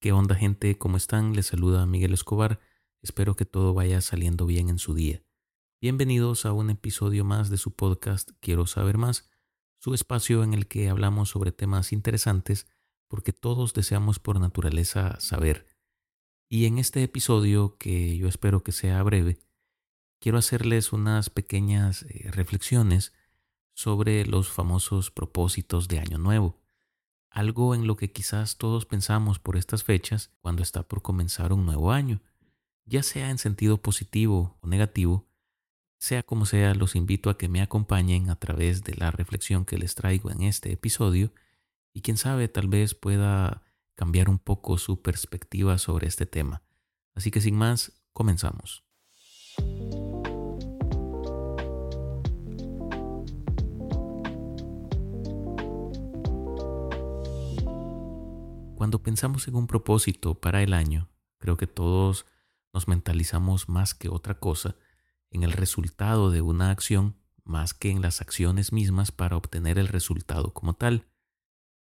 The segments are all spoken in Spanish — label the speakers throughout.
Speaker 1: ¿Qué onda gente? ¿Cómo están? Les saluda Miguel Escobar. Espero que todo vaya saliendo bien en su día. Bienvenidos a un episodio más de su podcast Quiero saber más, su espacio en el que hablamos sobre temas interesantes porque todos deseamos por naturaleza saber. Y en este episodio, que yo espero que sea breve, quiero hacerles unas pequeñas eh, reflexiones sobre los famosos propósitos de Año Nuevo algo en lo que quizás todos pensamos por estas fechas cuando está por comenzar un nuevo año, ya sea en sentido positivo o negativo, sea como sea, los invito a que me acompañen a través de la reflexión que les traigo en este episodio y quién sabe, tal vez pueda cambiar un poco su perspectiva sobre este tema. Así que sin más, comenzamos. Cuando pensamos en un propósito para el año, creo que todos nos mentalizamos más que otra cosa en el resultado de una acción más que en las acciones mismas para obtener el resultado como tal.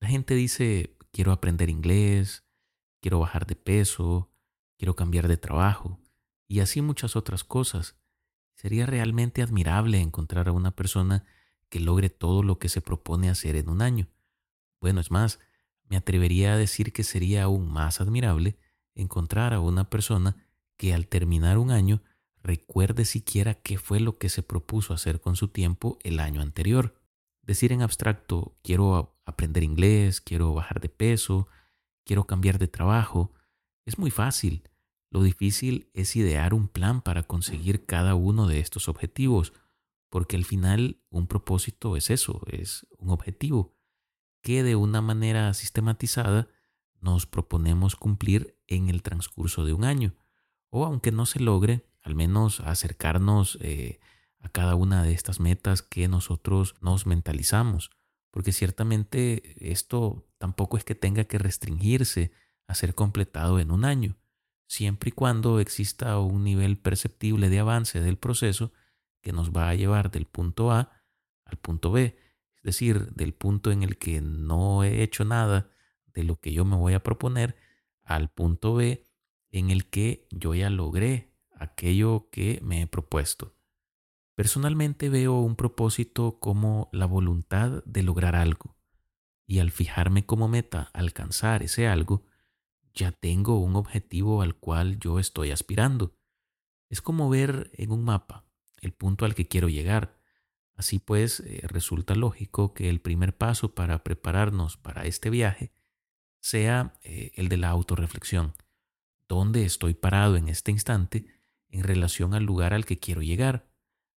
Speaker 1: La gente dice, quiero aprender inglés, quiero bajar de peso, quiero cambiar de trabajo y así muchas otras cosas. Sería realmente admirable encontrar a una persona que logre todo lo que se propone hacer en un año. Bueno, es más, me atrevería a decir que sería aún más admirable encontrar a una persona que al terminar un año recuerde siquiera qué fue lo que se propuso hacer con su tiempo el año anterior. Decir en abstracto, quiero aprender inglés, quiero bajar de peso, quiero cambiar de trabajo, es muy fácil. Lo difícil es idear un plan para conseguir cada uno de estos objetivos, porque al final un propósito es eso, es un objetivo que de una manera sistematizada nos proponemos cumplir en el transcurso de un año. O aunque no se logre, al menos acercarnos eh, a cada una de estas metas que nosotros nos mentalizamos. Porque ciertamente esto tampoco es que tenga que restringirse a ser completado en un año, siempre y cuando exista un nivel perceptible de avance del proceso que nos va a llevar del punto A al punto B es decir, del punto en el que no he hecho nada de lo que yo me voy a proponer, al punto B en el que yo ya logré aquello que me he propuesto. Personalmente veo un propósito como la voluntad de lograr algo, y al fijarme como meta alcanzar ese algo, ya tengo un objetivo al cual yo estoy aspirando. Es como ver en un mapa el punto al que quiero llegar Así pues, eh, resulta lógico que el primer paso para prepararnos para este viaje sea eh, el de la autorreflexión. ¿Dónde estoy parado en este instante en relación al lugar al que quiero llegar?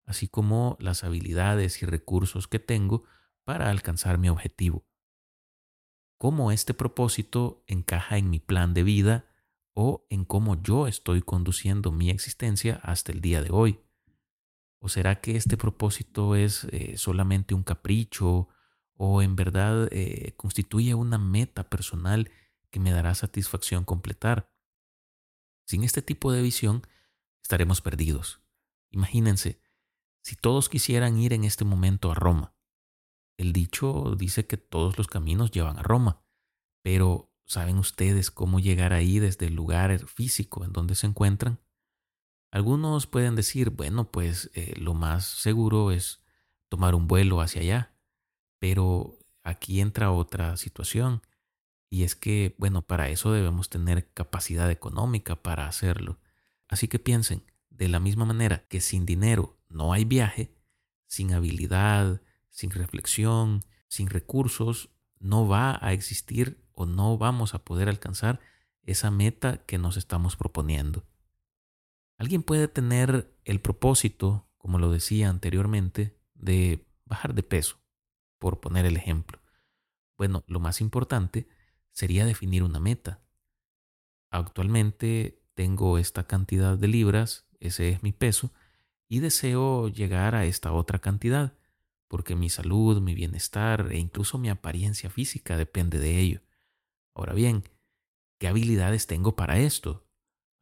Speaker 1: Así como las habilidades y recursos que tengo para alcanzar mi objetivo. ¿Cómo este propósito encaja en mi plan de vida o en cómo yo estoy conduciendo mi existencia hasta el día de hoy? ¿O será que este propósito es eh, solamente un capricho o en verdad eh, constituye una meta personal que me dará satisfacción completar? Sin este tipo de visión estaremos perdidos. Imagínense, si todos quisieran ir en este momento a Roma. El dicho dice que todos los caminos llevan a Roma, pero ¿saben ustedes cómo llegar ahí desde el lugar físico en donde se encuentran? Algunos pueden decir, bueno, pues eh, lo más seguro es tomar un vuelo hacia allá, pero aquí entra otra situación y es que, bueno, para eso debemos tener capacidad económica para hacerlo. Así que piensen, de la misma manera que sin dinero no hay viaje, sin habilidad, sin reflexión, sin recursos, no va a existir o no vamos a poder alcanzar esa meta que nos estamos proponiendo. Alguien puede tener el propósito, como lo decía anteriormente, de bajar de peso, por poner el ejemplo. Bueno, lo más importante sería definir una meta. Actualmente tengo esta cantidad de libras, ese es mi peso, y deseo llegar a esta otra cantidad, porque mi salud, mi bienestar e incluso mi apariencia física depende de ello. Ahora bien, ¿qué habilidades tengo para esto?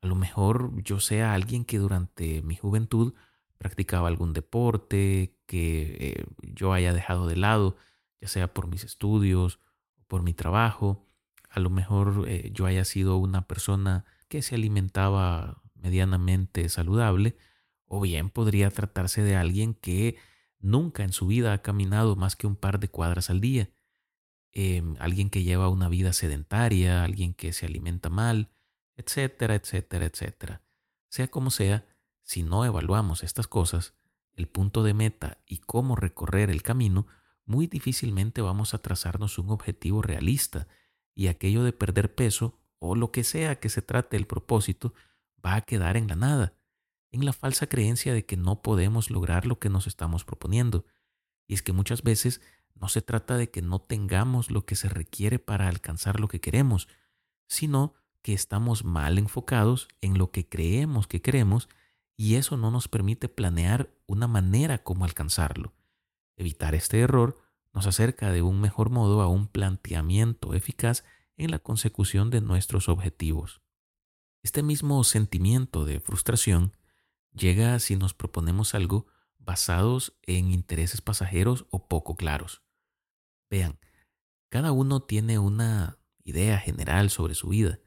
Speaker 1: A lo mejor yo sea alguien que durante mi juventud practicaba algún deporte que eh, yo haya dejado de lado, ya sea por mis estudios o por mi trabajo. a lo mejor eh, yo haya sido una persona que se alimentaba medianamente saludable, o bien podría tratarse de alguien que nunca en su vida ha caminado más que un par de cuadras al día, em, alguien que lleva una vida sedentaria, alguien que se alimenta mal, etcétera, etcétera, etcétera. Sea como sea, si no evaluamos estas cosas, el punto de meta y cómo recorrer el camino, muy difícilmente vamos a trazarnos un objetivo realista y aquello de perder peso o lo que sea que se trate el propósito va a quedar en la nada, en la falsa creencia de que no podemos lograr lo que nos estamos proponiendo. Y es que muchas veces no se trata de que no tengamos lo que se requiere para alcanzar lo que queremos, sino que estamos mal enfocados en lo que creemos que queremos y eso no nos permite planear una manera como alcanzarlo. Evitar este error nos acerca de un mejor modo a un planteamiento eficaz en la consecución de nuestros objetivos. Este mismo sentimiento de frustración llega si nos proponemos algo basados en intereses pasajeros o poco claros. Vean, cada uno tiene una idea general sobre su vida,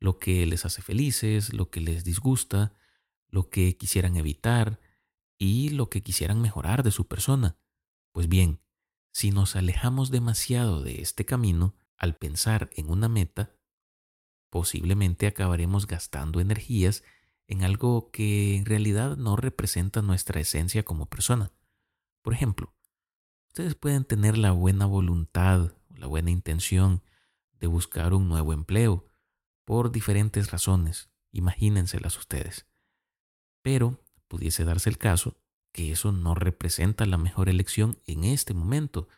Speaker 1: lo que les hace felices, lo que les disgusta, lo que quisieran evitar y lo que quisieran mejorar de su persona. Pues bien, si nos alejamos demasiado de este camino al pensar en una meta, posiblemente acabaremos gastando energías en algo que en realidad no representa nuestra esencia como persona. Por ejemplo, ustedes pueden tener la buena voluntad o la buena intención de buscar un nuevo empleo por diferentes razones, imagínenselas ustedes. Pero pudiese darse el caso que eso no representa la mejor elección en este momento,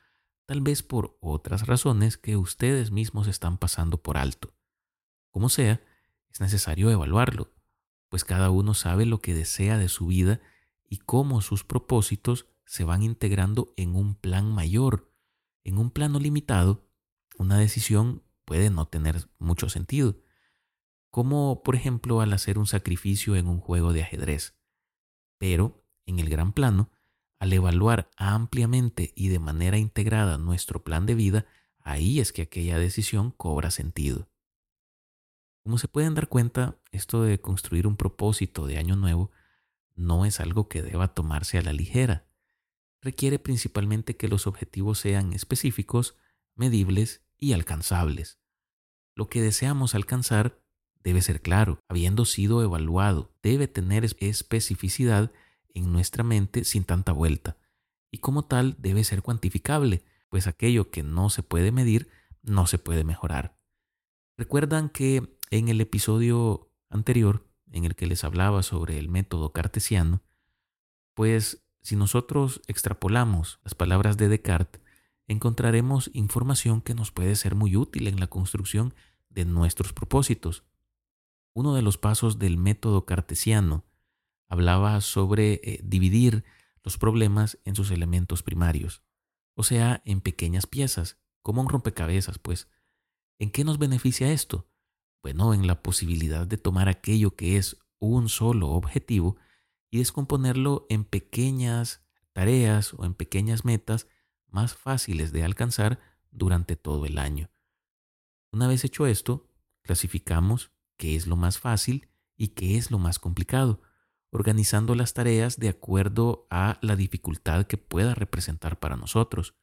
Speaker 1: tal vez por otras razones que ustedes mismos están pasando por alto. Como sea, es necesario evaluarlo, pues cada uno sabe lo que desea de su vida y cómo sus propósitos se van integrando en un plan mayor. En un plano limitado, una decisión puede no tener mucho sentido, como por ejemplo al hacer un sacrificio en un juego de ajedrez. Pero, en el gran plano, al evaluar ampliamente y de manera integrada nuestro plan de vida, ahí es que aquella decisión cobra sentido. Como se pueden dar cuenta, esto de construir un propósito de año nuevo no es algo que deba tomarse a la ligera. Requiere principalmente que los objetivos sean específicos, medibles y alcanzables. Lo que deseamos alcanzar debe ser claro, habiendo sido evaluado, debe tener especificidad en nuestra mente sin tanta vuelta, y como tal debe ser cuantificable, pues aquello que no se puede medir no se puede mejorar. Recuerdan que en el episodio anterior, en el que les hablaba sobre el método cartesiano, pues si nosotros extrapolamos las palabras de Descartes, encontraremos información que nos puede ser muy útil en la construcción de nuestros propósitos. Uno de los pasos del método cartesiano hablaba sobre eh, dividir los problemas en sus elementos primarios, o sea, en pequeñas piezas, como un rompecabezas, pues. ¿En qué nos beneficia esto? Bueno, en la posibilidad de tomar aquello que es un solo objetivo y descomponerlo en pequeñas tareas o en pequeñas metas más fáciles de alcanzar durante todo el año. Una vez hecho esto, clasificamos qué es lo más fácil y qué es lo más complicado, organizando las tareas de acuerdo a la dificultad que pueda representar para nosotros.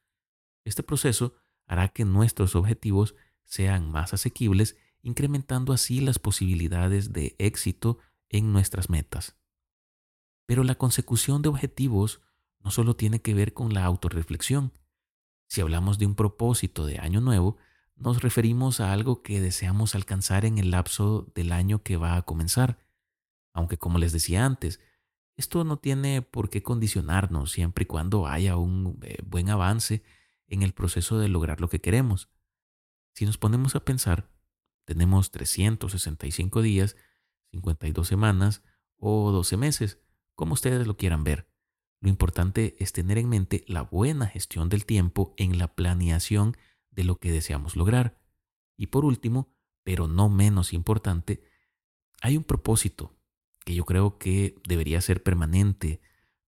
Speaker 1: Este proceso hará que nuestros objetivos sean más asequibles incrementando así las posibilidades de éxito en nuestras metas. Pero la consecución de objetivos no solo tiene que ver con la autorreflexión. Si hablamos de un propósito de año nuevo, nos referimos a algo que deseamos alcanzar en el lapso del año que va a comenzar. Aunque como les decía antes, esto no tiene por qué condicionarnos siempre y cuando haya un eh, buen avance en el proceso de lograr lo que queremos. Si nos ponemos a pensar, tenemos 365 días, 52 semanas o 12 meses, como ustedes lo quieran ver. Lo importante es tener en mente la buena gestión del tiempo en la planeación de lo que deseamos lograr. Y por último, pero no menos importante, hay un propósito que yo creo que debería ser permanente.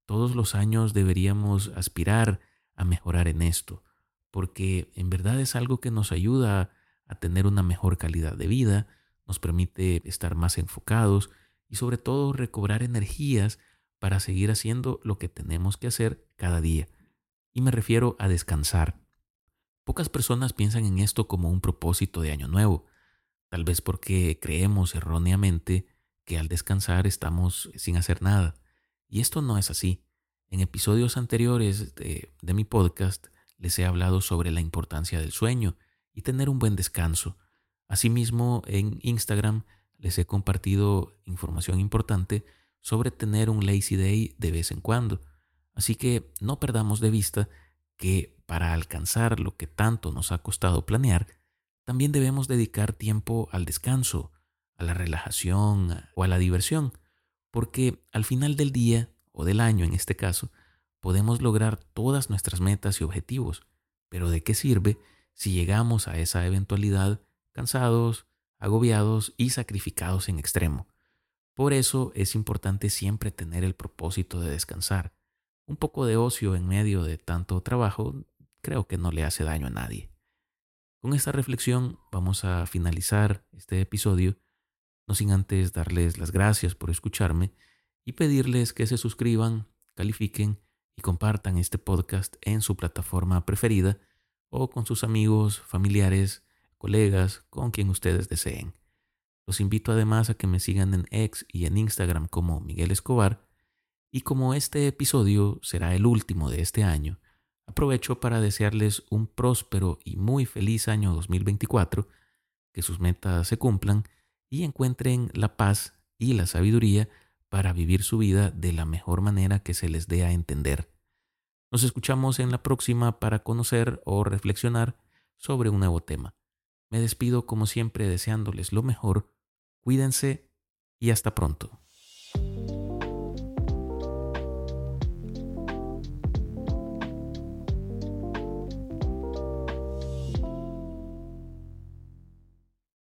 Speaker 1: Todos los años deberíamos aspirar a mejorar en esto, porque en verdad es algo que nos ayuda a tener una mejor calidad de vida, nos permite estar más enfocados y sobre todo recobrar energías para seguir haciendo lo que tenemos que hacer cada día. Y me refiero a descansar. Pocas personas piensan en esto como un propósito de año nuevo, tal vez porque creemos erróneamente que al descansar estamos sin hacer nada. Y esto no es así. En episodios anteriores de, mi podcast les he hablado sobre la importancia del sueño y tener un buen descanso. Asimismo, en Instagram les he compartido información importante sobre tener un lazy day de vez en cuando. Así que no perdamos de vista que para alcanzar lo que tanto nos ha costado planear, también debemos dedicar tiempo al descanso, a la relajación o a la diversión, porque al final del día, o del año en este caso, podemos lograr todas nuestras metas y objetivos, pero ¿de qué sirve si llegamos a esa eventualidad cansados, agobiados y sacrificados en extremo? Por eso es importante siempre tener el propósito de descansar. Un poco de ocio en medio de tanto trabajo creo que no le hace daño a nadie. Con esta reflexión vamos a finalizar este episodio, no sin antes darles las gracias por escucharme y pedirles que se suscriban, califiquen y compartan este podcast en su plataforma preferida o con sus amigos, familiares, colegas, con quien ustedes deseen. Los invito además a que me sigan en X y en Instagram como Miguel Escobar. Y como este episodio será el último de este año, aprovecho para desearles un próspero y muy feliz año 2024, que sus metas se cumplan y encuentren la paz y la sabiduría para vivir su vida de la mejor manera que se les dé a entender. Nos escuchamos en la próxima para conocer o reflexionar sobre un nuevo tema. Me despido como siempre deseándoles lo mejor Cuídense y hasta pronto.